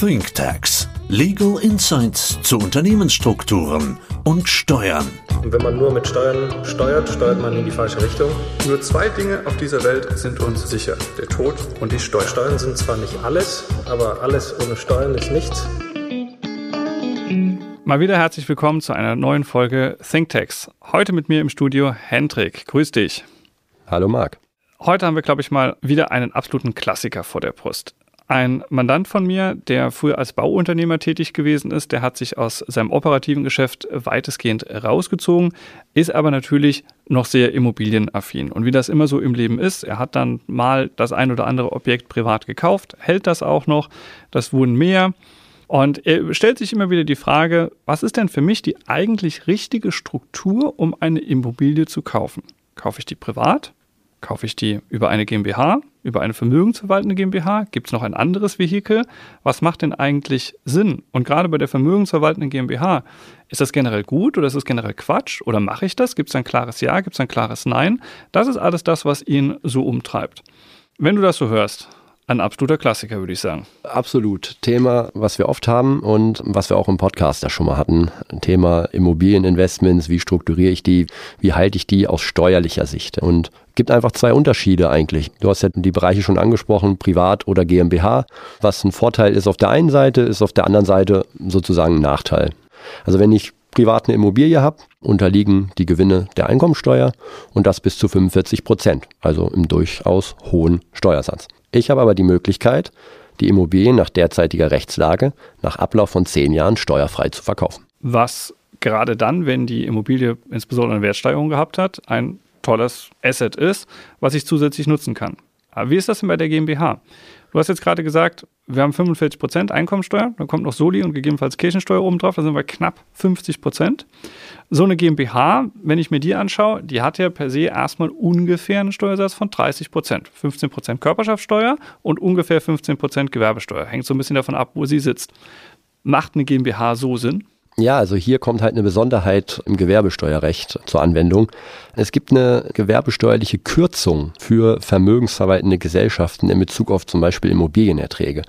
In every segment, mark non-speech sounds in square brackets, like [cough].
ThinkTax. Legal Insights zu Unternehmensstrukturen und Steuern. Und wenn man nur mit Steuern steuert, steuert man in die falsche Richtung. Nur zwei Dinge auf dieser Welt sind uns sicher. Der Tod und die Steuern. Steuern sind zwar nicht alles, aber alles ohne Steuern ist nichts. Mal wieder herzlich willkommen zu einer neuen Folge ThinkTax. Heute mit mir im Studio Hendrik. Grüß dich. Hallo Marc. Heute haben wir, glaube ich, mal wieder einen absoluten Klassiker vor der Brust. Ein Mandant von mir, der früher als Bauunternehmer tätig gewesen ist, der hat sich aus seinem operativen Geschäft weitestgehend rausgezogen, ist aber natürlich noch sehr immobilienaffin. Und wie das immer so im Leben ist, er hat dann mal das ein oder andere Objekt privat gekauft, hält das auch noch, das wurden mehr. Und er stellt sich immer wieder die Frage, was ist denn für mich die eigentlich richtige Struktur, um eine Immobilie zu kaufen? Kaufe ich die privat? Kaufe ich die über eine GmbH, über eine vermögensverwaltende GmbH? Gibt es noch ein anderes Vehikel? Was macht denn eigentlich Sinn? Und gerade bei der vermögensverwaltenden GmbH, ist das generell gut oder ist das generell Quatsch? Oder mache ich das? Gibt es ein klares Ja? Gibt es ein klares Nein? Das ist alles das, was ihn so umtreibt. Wenn du das so hörst, ein absoluter Klassiker, würde ich sagen. Absolut. Thema, was wir oft haben und was wir auch im Podcast ja schon mal hatten. Thema Immobilieninvestments, wie strukturiere ich die, wie halte ich die aus steuerlicher Sicht. Und gibt einfach zwei Unterschiede eigentlich. Du hast ja die Bereiche schon angesprochen, Privat oder GmbH. Was ein Vorteil ist auf der einen Seite, ist auf der anderen Seite sozusagen ein Nachteil. Also wenn ich privat eine Immobilie habe, unterliegen die Gewinne der Einkommensteuer und das bis zu 45 Prozent, also im durchaus hohen Steuersatz. Ich habe aber die Möglichkeit, die Immobilien nach derzeitiger Rechtslage nach Ablauf von zehn Jahren steuerfrei zu verkaufen. Was gerade dann, wenn die Immobilie insbesondere eine Wertsteigerung gehabt hat, ein tolles Asset ist, was ich zusätzlich nutzen kann. Aber wie ist das denn bei der GmbH? Du hast jetzt gerade gesagt, wir haben 45 Prozent Einkommensteuer, dann kommt noch Soli und gegebenenfalls Kirchensteuer oben drauf, da sind wir knapp 50 Prozent. So eine GmbH, wenn ich mir die anschaue, die hat ja per se erstmal ungefähr einen Steuersatz von 30 Prozent. 15 Prozent Körperschaftssteuer und ungefähr 15 Prozent Gewerbesteuer. Hängt so ein bisschen davon ab, wo sie sitzt. Macht eine GmbH so Sinn? Ja, also hier kommt halt eine Besonderheit im Gewerbesteuerrecht zur Anwendung. Es gibt eine gewerbesteuerliche Kürzung für vermögensverwaltende Gesellschaften in Bezug auf zum Beispiel Immobilienerträge.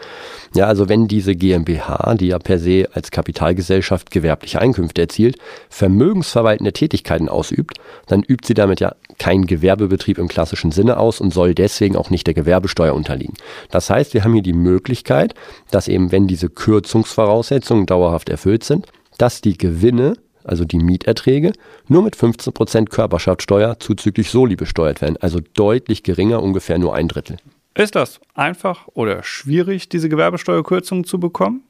Ja, also wenn diese GmbH, die ja per se als Kapitalgesellschaft gewerbliche Einkünfte erzielt, vermögensverwaltende Tätigkeiten ausübt, dann übt sie damit ja keinen Gewerbebetrieb im klassischen Sinne aus und soll deswegen auch nicht der Gewerbesteuer unterliegen. Das heißt, wir haben hier die Möglichkeit, dass eben, wenn diese Kürzungsvoraussetzungen dauerhaft erfüllt sind, dass die Gewinne, also die Mieterträge, nur mit 15% Körperschaftssteuer zuzüglich Soli besteuert werden, also deutlich geringer, ungefähr nur ein Drittel. Ist das einfach oder schwierig, diese Gewerbesteuerkürzung zu bekommen?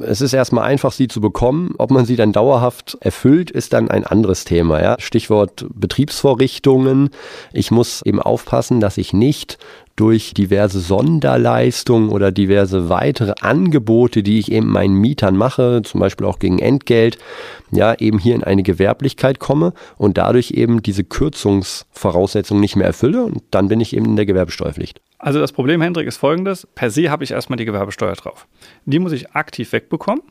Es ist erstmal einfach, sie zu bekommen. Ob man sie dann dauerhaft erfüllt, ist dann ein anderes Thema. Ja? Stichwort Betriebsvorrichtungen. Ich muss eben aufpassen, dass ich nicht durch diverse Sonderleistungen oder diverse weitere Angebote, die ich eben meinen Mietern mache, zum Beispiel auch gegen Entgelt, ja, eben hier in eine Gewerblichkeit komme und dadurch eben diese Kürzungsvoraussetzungen nicht mehr erfülle und dann bin ich eben in der Gewerbesteuerpflicht. Also das Problem, Hendrik, ist folgendes. Per se habe ich erstmal die Gewerbesteuer drauf. Die muss ich aktiv wegbekommen.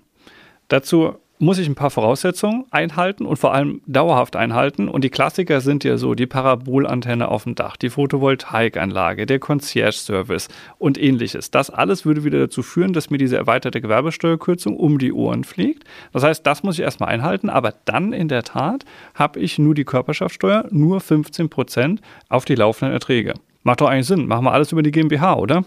Dazu muss ich ein paar Voraussetzungen einhalten und vor allem dauerhaft einhalten. Und die Klassiker sind ja so die Parabolantenne auf dem Dach, die Photovoltaikanlage, der Concierge-Service und ähnliches. Das alles würde wieder dazu führen, dass mir diese erweiterte Gewerbesteuerkürzung um die Ohren fliegt. Das heißt, das muss ich erstmal einhalten, aber dann in der Tat habe ich nur die Körperschaftssteuer, nur 15 Prozent auf die laufenden Erträge. Macht doch eigentlich Sinn. Machen wir alles über die GmbH, oder?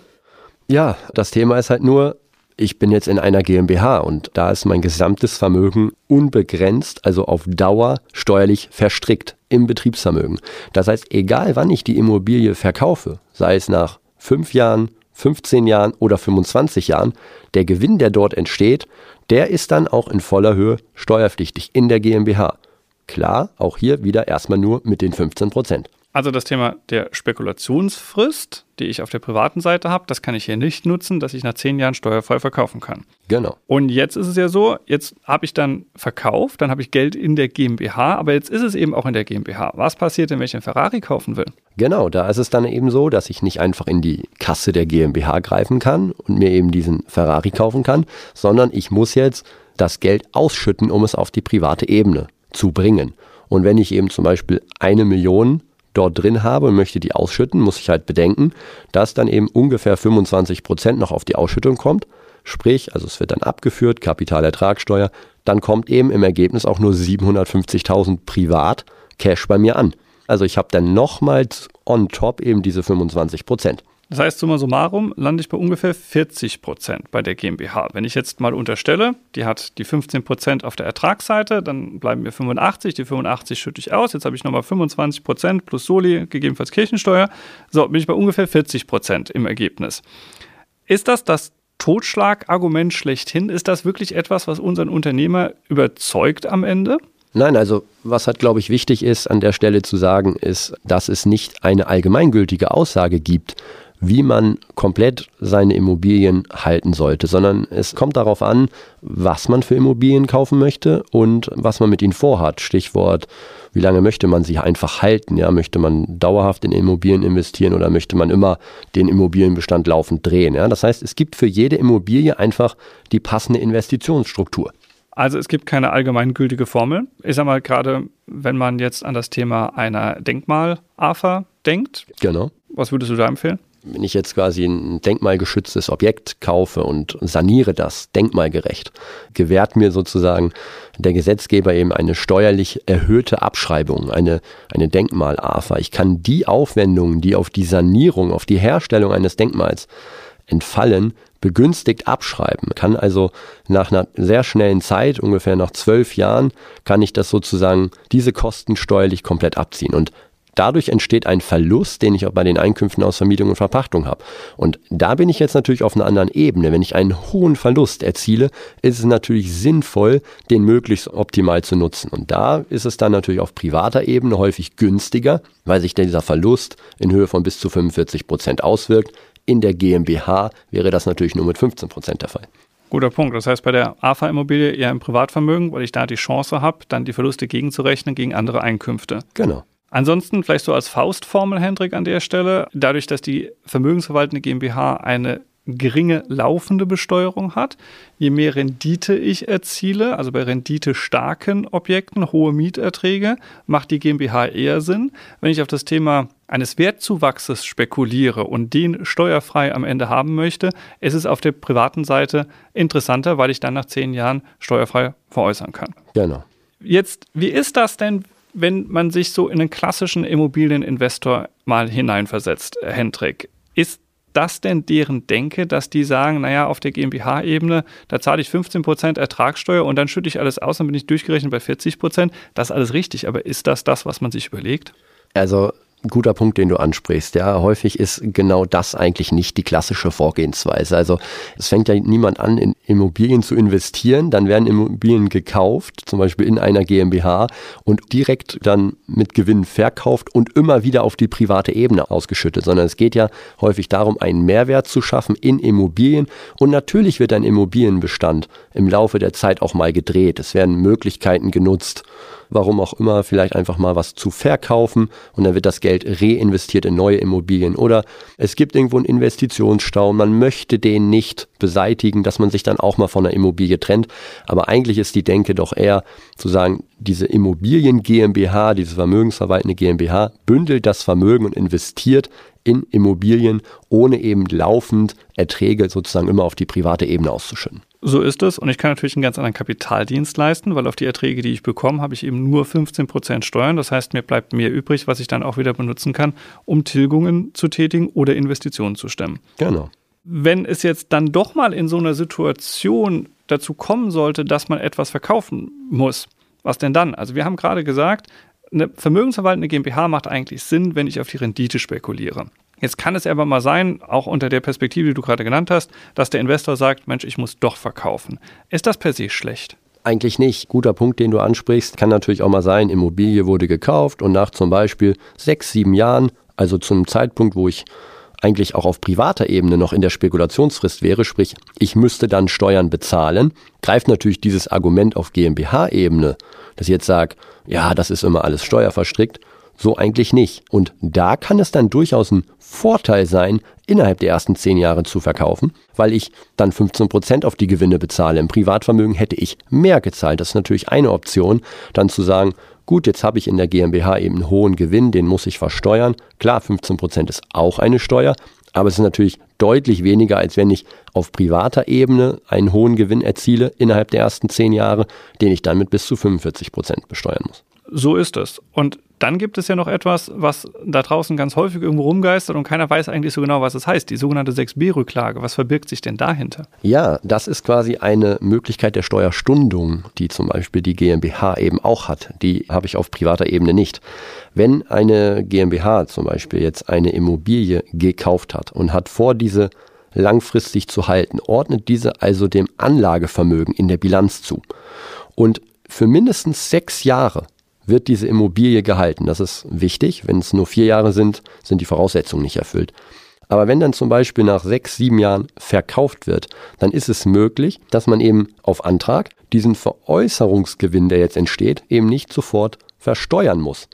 Ja, das Thema ist halt nur, ich bin jetzt in einer GmbH und da ist mein gesamtes Vermögen unbegrenzt, also auf Dauer steuerlich verstrickt im Betriebsvermögen. Das heißt, egal wann ich die Immobilie verkaufe, sei es nach fünf Jahren, 15 Jahren oder 25 Jahren, der Gewinn, der dort entsteht, der ist dann auch in voller Höhe steuerpflichtig in der GmbH. Klar, auch hier wieder erstmal nur mit den 15 Prozent. Also das Thema der Spekulationsfrist, die ich auf der privaten Seite habe, das kann ich hier nicht nutzen, dass ich nach zehn Jahren steuerfrei verkaufen kann. Genau. Und jetzt ist es ja so, jetzt habe ich dann verkauft, dann habe ich Geld in der GmbH, aber jetzt ist es eben auch in der GmbH. Was passiert, wenn ich einen Ferrari kaufen will? Genau, da ist es dann eben so, dass ich nicht einfach in die Kasse der GmbH greifen kann und mir eben diesen Ferrari kaufen kann, sondern ich muss jetzt das Geld ausschütten, um es auf die private Ebene zu bringen. Und wenn ich eben zum Beispiel eine Million dort drin habe und möchte die ausschütten, muss ich halt bedenken, dass dann eben ungefähr 25 Prozent noch auf die Ausschüttung kommt. Sprich, also es wird dann abgeführt, Kapitalertragssteuer, dann kommt eben im Ergebnis auch nur 750.000 privat Cash bei mir an. Also ich habe dann nochmals on top eben diese 25 Prozent. Das heißt, summa summarum lande ich bei ungefähr 40 Prozent bei der GmbH. Wenn ich jetzt mal unterstelle, die hat die 15 Prozent auf der Ertragsseite, dann bleiben mir 85, die 85 schütte ich aus, jetzt habe ich nochmal 25 Prozent plus Soli, gegebenenfalls Kirchensteuer. So, bin ich bei ungefähr 40 Prozent im Ergebnis. Ist das das Totschlagargument schlechthin? Ist das wirklich etwas, was unseren Unternehmer überzeugt am Ende? Nein, also was halt, glaube ich, wichtig ist an der Stelle zu sagen, ist, dass es nicht eine allgemeingültige Aussage gibt, wie man komplett seine Immobilien halten sollte, sondern es kommt darauf an, was man für Immobilien kaufen möchte und was man mit ihnen vorhat. Stichwort, wie lange möchte man sie einfach halten? Ja, möchte man dauerhaft in Immobilien investieren oder möchte man immer den Immobilienbestand laufend drehen? Ja, das heißt, es gibt für jede Immobilie einfach die passende Investitionsstruktur. Also es gibt keine allgemeingültige Formel. Ich sage mal gerade, wenn man jetzt an das Thema einer Denkmal-AFA denkt. Genau. Was würdest du da empfehlen? wenn ich jetzt quasi ein denkmalgeschütztes Objekt kaufe und saniere das denkmalgerecht, gewährt mir sozusagen der Gesetzgeber eben eine steuerlich erhöhte Abschreibung, eine, eine Denkmal-AFA. Ich kann die Aufwendungen, die auf die Sanierung, auf die Herstellung eines Denkmals entfallen, begünstigt abschreiben. Kann also nach einer sehr schnellen Zeit, ungefähr nach zwölf Jahren, kann ich das sozusagen, diese Kosten steuerlich komplett abziehen. Und Dadurch entsteht ein Verlust, den ich auch bei den Einkünften aus Vermietung und Verpachtung habe. Und da bin ich jetzt natürlich auf einer anderen Ebene. Wenn ich einen hohen Verlust erziele, ist es natürlich sinnvoll, den möglichst optimal zu nutzen. Und da ist es dann natürlich auf privater Ebene häufig günstiger, weil sich dieser Verlust in Höhe von bis zu 45 Prozent auswirkt. In der GmbH wäre das natürlich nur mit 15 Prozent der Fall. Guter Punkt. Das heißt, bei der AFA-Immobilie eher im Privatvermögen, weil ich da die Chance habe, dann die Verluste gegenzurechnen gegen andere Einkünfte. Genau. Ansonsten vielleicht so als Faustformel, Hendrik, an der Stelle, dadurch, dass die vermögensverwaltende GmbH eine geringe laufende Besteuerung hat, je mehr Rendite ich erziele, also bei renditestarken Objekten, hohe Mieterträge, macht die GmbH eher Sinn. Wenn ich auf das Thema eines Wertzuwachses spekuliere und den steuerfrei am Ende haben möchte, ist es auf der privaten Seite interessanter, weil ich dann nach zehn Jahren steuerfrei veräußern kann. Genau. Jetzt, wie ist das denn, wenn man sich so in einen klassischen Immobilieninvestor mal hineinversetzt, Hendrik, ist das denn deren Denke, dass die sagen, naja, auf der GmbH-Ebene, da zahle ich 15% Ertragssteuer und dann schütte ich alles aus, dann bin ich durchgerechnet bei 40%. Das ist alles richtig, aber ist das das, was man sich überlegt? Also guter Punkt, den du ansprichst. Ja, häufig ist genau das eigentlich nicht die klassische Vorgehensweise. Also es fängt ja niemand an, in Immobilien zu investieren, dann werden Immobilien gekauft, zum Beispiel in einer GmbH und direkt dann mit Gewinn verkauft und immer wieder auf die private Ebene ausgeschüttet, sondern es geht ja häufig darum, einen Mehrwert zu schaffen in Immobilien und natürlich wird ein Immobilienbestand im Laufe der Zeit auch mal gedreht. Es werden Möglichkeiten genutzt, warum auch immer, vielleicht einfach mal was zu verkaufen und dann wird das Geld reinvestiert in neue Immobilien. Oder es gibt irgendwo einen Investitionsstau und man möchte den nicht beseitigen, dass man sich dann auch mal von der Immobilie trennt. Aber eigentlich ist die Denke doch eher zu sagen, diese Immobilien GmbH, diese vermögensverwaltende GmbH, bündelt das Vermögen und investiert in Immobilien, ohne eben laufend Erträge sozusagen immer auf die private Ebene auszuschütten. So ist es. Und ich kann natürlich einen ganz anderen Kapitaldienst leisten, weil auf die Erträge, die ich bekomme, habe ich eben nur 15% Steuern. Das heißt, mir bleibt mehr übrig, was ich dann auch wieder benutzen kann, um Tilgungen zu tätigen oder Investitionen zu stemmen. Genau. Wenn es jetzt dann doch mal in so einer Situation dazu kommen sollte, dass man etwas verkaufen muss, was denn dann? Also wir haben gerade gesagt, eine vermögensverwaltende GmbH macht eigentlich Sinn, wenn ich auf die Rendite spekuliere. Jetzt kann es aber mal sein, auch unter der Perspektive, die du gerade genannt hast, dass der Investor sagt, Mensch, ich muss doch verkaufen. Ist das per se schlecht? Eigentlich nicht. Guter Punkt, den du ansprichst. Kann natürlich auch mal sein, Immobilie wurde gekauft und nach zum Beispiel sechs, sieben Jahren, also zum Zeitpunkt, wo ich eigentlich auch auf privater Ebene noch in der Spekulationsfrist wäre, sprich, ich müsste dann Steuern bezahlen, greift natürlich dieses Argument auf GmbH-Ebene, dass ich jetzt sage, ja, das ist immer alles steuerverstrickt so eigentlich nicht. Und da kann es dann durchaus ein Vorteil sein, innerhalb der ersten zehn Jahre zu verkaufen, weil ich dann 15 Prozent auf die Gewinne bezahle. Im Privatvermögen hätte ich mehr gezahlt. Das ist natürlich eine Option, dann zu sagen, gut, jetzt habe ich in der GmbH eben einen hohen Gewinn, den muss ich versteuern. Klar, 15 Prozent ist auch eine Steuer, Aber es ist natürlich deutlich weniger, als wenn ich auf privater Ebene einen hohen Gewinn erziele innerhalb der ersten zehn Jahre, den ich dann mit bis zu 45 Prozent besteuern muss. So ist es. Und dann gibt es ja noch etwas, was da draußen ganz häufig irgendwo rumgeistert und keiner weiß eigentlich so genau, was es heißt. Die sogenannte 6b-Rücklage. Was verbirgt sich denn dahinter? Ja, das ist quasi eine Möglichkeit der Steuerstundung, die zum Beispiel die GmbH eben auch hat. Die habe ich auf privater Ebene nicht. Wenn eine GmbH zum Beispiel jetzt eine Immobilie gekauft hat und hat vor, diese langfristig zu halten, ordnet diese also dem Anlagevermögen in der Bilanz zu. Und für mindestens sechs Jahre wird diese Immobilie gehalten. Das ist wichtig. Wenn es nur vier Jahre sind, sind die Voraussetzungen nicht erfüllt. Aber wenn dann zum Beispiel nach sechs, sieben Jahren verkauft wird, dann ist es möglich, dass man eben auf Antrag diesen Veräußerungsgewinn, der jetzt entsteht, eben nicht sofort versteuern muss.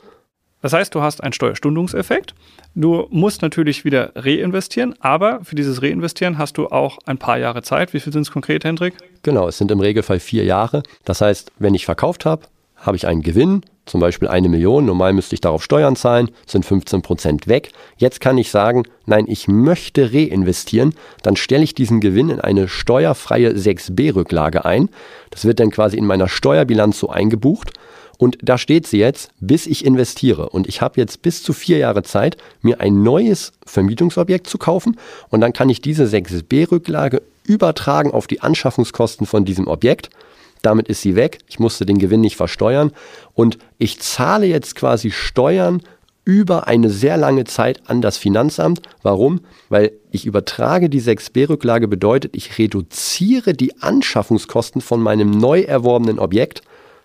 Das heißt, du hast einen Steuerstundungseffekt. Du musst natürlich wieder reinvestieren, aber für dieses Reinvestieren hast du auch ein paar Jahre Zeit. Wie viel sind es konkret, Hendrik? Genau, es sind im Regelfall vier Jahre. Das heißt, wenn ich verkauft habe, habe ich einen Gewinn, zum Beispiel eine Million, normal müsste ich darauf Steuern zahlen, sind 15 Prozent weg. Jetzt kann ich sagen, nein, ich möchte reinvestieren, dann stelle ich diesen Gewinn in eine steuerfreie 6b-Rücklage ein. Das wird dann quasi in meiner Steuerbilanz so eingebucht. Und da steht sie jetzt, bis ich investiere. Und ich habe jetzt bis zu vier Jahre Zeit, mir ein neues Vermietungsobjekt zu kaufen. Und dann kann ich diese 6b-Rücklage übertragen auf die Anschaffungskosten von diesem Objekt damit ist sie weg. Ich musste den Gewinn nicht versteuern. Und ich zahle jetzt quasi Steuern über eine sehr lange Zeit an das Finanzamt. Warum? Weil ich übertrage die 6b-Rücklage bedeutet, ich reduziere die Anschaffungskosten von meinem neu erworbenen Objekt,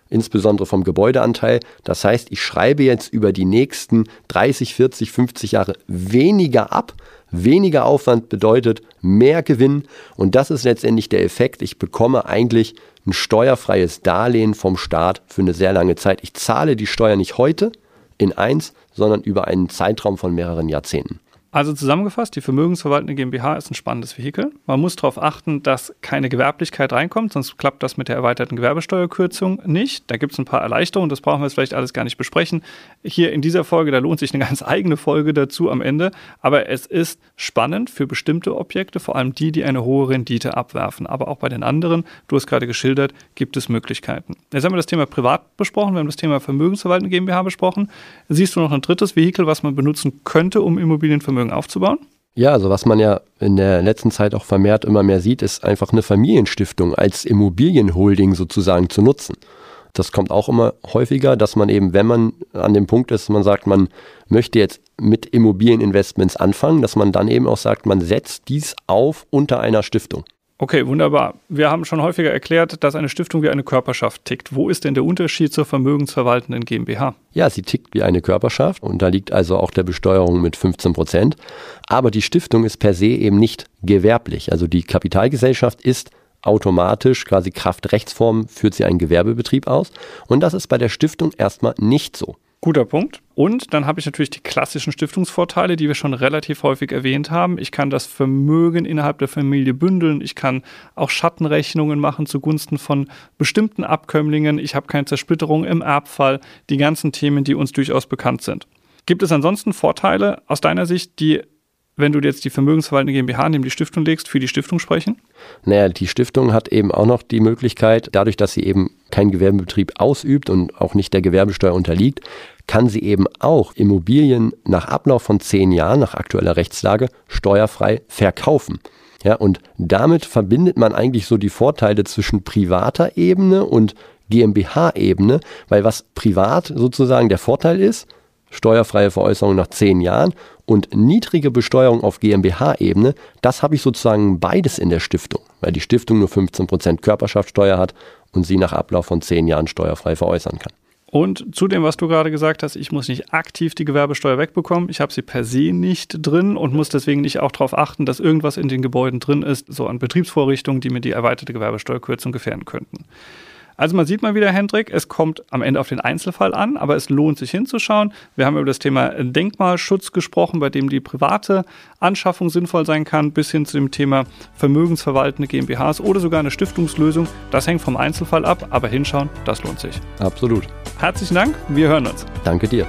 insbesondere vom Gebäudeanteil. Das heißt, ich schreibe jetzt über die nächsten 30, 40, 50 Jahre weniger ab. Weniger Aufwand bedeutet mehr Gewinn und das ist letztendlich der Effekt. Ich bekomme eigentlich ein steuerfreies Darlehen vom Staat für eine sehr lange Zeit. Ich zahle die Steuer nicht heute in eins, sondern über einen Zeitraum von mehreren Jahrzehnten. Also zusammengefasst, die vermögensverwaltende GmbH ist ein spannendes Vehikel. Man muss darauf achten, dass keine Gewerblichkeit reinkommt, sonst klappt das mit der erweiterten Gewerbesteuerkürzung nicht. Da gibt es ein paar Erleichterungen, das brauchen wir jetzt vielleicht alles gar nicht besprechen. Hier in dieser Folge, da lohnt sich eine [laughs] ganz eigene Folge dazu am Ende. Aber es ist spannend für bestimmte Objekte, vor allem die, die eine hohe Rendite abwerfen. Aber auch bei den anderen, du hast gerade geschildert, gibt es Möglichkeiten. Jetzt haben wir das Thema Privat besprochen, wir haben das Thema vermögensverwaltende GmbH besprochen. Siehst du noch ein drittes Vehikel, was man benutzen könnte, um Immobilienvermögen Vermögen aufzubauen? Ja, also was man ja in der letzten Zeit auch vermehrt immer mehr sieht, ist einfach eine Familienstiftung als Immobilienholding sozusagen zu nutzen. Das kommt auch immer häufiger, dass man eben, wenn man an dem Punkt ist, man sagt, man möchte jetzt mit Immobilieninvestments anfangen, dass man dann eben auch sagt, man setzt dies auf unter einer Stiftung. Okay, wunderbar. Wir haben schon häufiger erklärt, dass eine Stiftung wie eine Körperschaft tickt. Wo ist denn der Unterschied zur vermögensverwaltenden GmbH? Ja, sie tickt wie eine Körperschaft und da liegt also auch der Besteuerung mit 15 Prozent. Aber die Stiftung ist per se eben nicht gewerblich. Also die Kapitalgesellschaft ist automatisch, quasi Kraftrechtsform, führt sie einen Gewerbebetrieb aus. Und das ist bei der Stiftung erstmal nicht so. Guter Punkt. Und dann habe ich natürlich die klassischen Stiftungsvorteile, die wir schon relativ häufig erwähnt haben. Ich kann das Vermögen innerhalb der Familie bündeln. Ich kann auch Schattenrechnungen machen zugunsten von bestimmten Abkömmlingen. Ich habe keine Zersplitterung im Erbfall. Die ganzen Themen, die uns durchaus bekannt sind. Gibt es ansonsten Vorteile aus deiner Sicht, die wenn du jetzt die vermögensverwaltende GmbH neben die Stiftung legst, für die Stiftung sprechen? Naja, die Stiftung hat eben auch noch die Möglichkeit, dadurch, dass sie eben keinen Gewerbebetrieb ausübt und auch nicht der Gewerbesteuer unterliegt, kann sie eben auch Immobilien nach Ablauf von zehn Jahren nach aktueller Rechtslage steuerfrei verkaufen. Ja, und damit verbindet man eigentlich so die Vorteile zwischen privater Ebene und GmbH-Ebene, weil was privat sozusagen der Vorteil ist, steuerfreie Veräußerung nach zehn Jahren und niedrige Besteuerung auf GmbH-Ebene, das habe ich sozusagen beides in der Stiftung, weil die Stiftung nur 15% Körperschaftssteuer hat und sie nach Ablauf von zehn Jahren steuerfrei veräußern kann. Und zu dem, was du gerade gesagt hast, ich muss nicht aktiv die Gewerbesteuer wegbekommen. Ich habe sie per se nicht drin und muss deswegen nicht auch darauf achten, dass irgendwas in den Gebäuden drin ist, so an Betriebsvorrichtungen, die mir die erweiterte Gewerbesteuerkürzung gefährden könnten. Also man sieht mal wieder, Hendrik, es kommt am Ende auf den Einzelfall an, aber es lohnt sich hinzuschauen. Wir haben über das Thema Denkmalschutz gesprochen, bei dem die private Anschaffung sinnvoll sein kann, bis hin zu dem Thema vermögensverwaltende GmbHs oder sogar eine Stiftungslösung. Das hängt vom Einzelfall ab, aber hinschauen, das lohnt sich. Absolut. Herzlichen Dank, wir hören uns. Danke dir.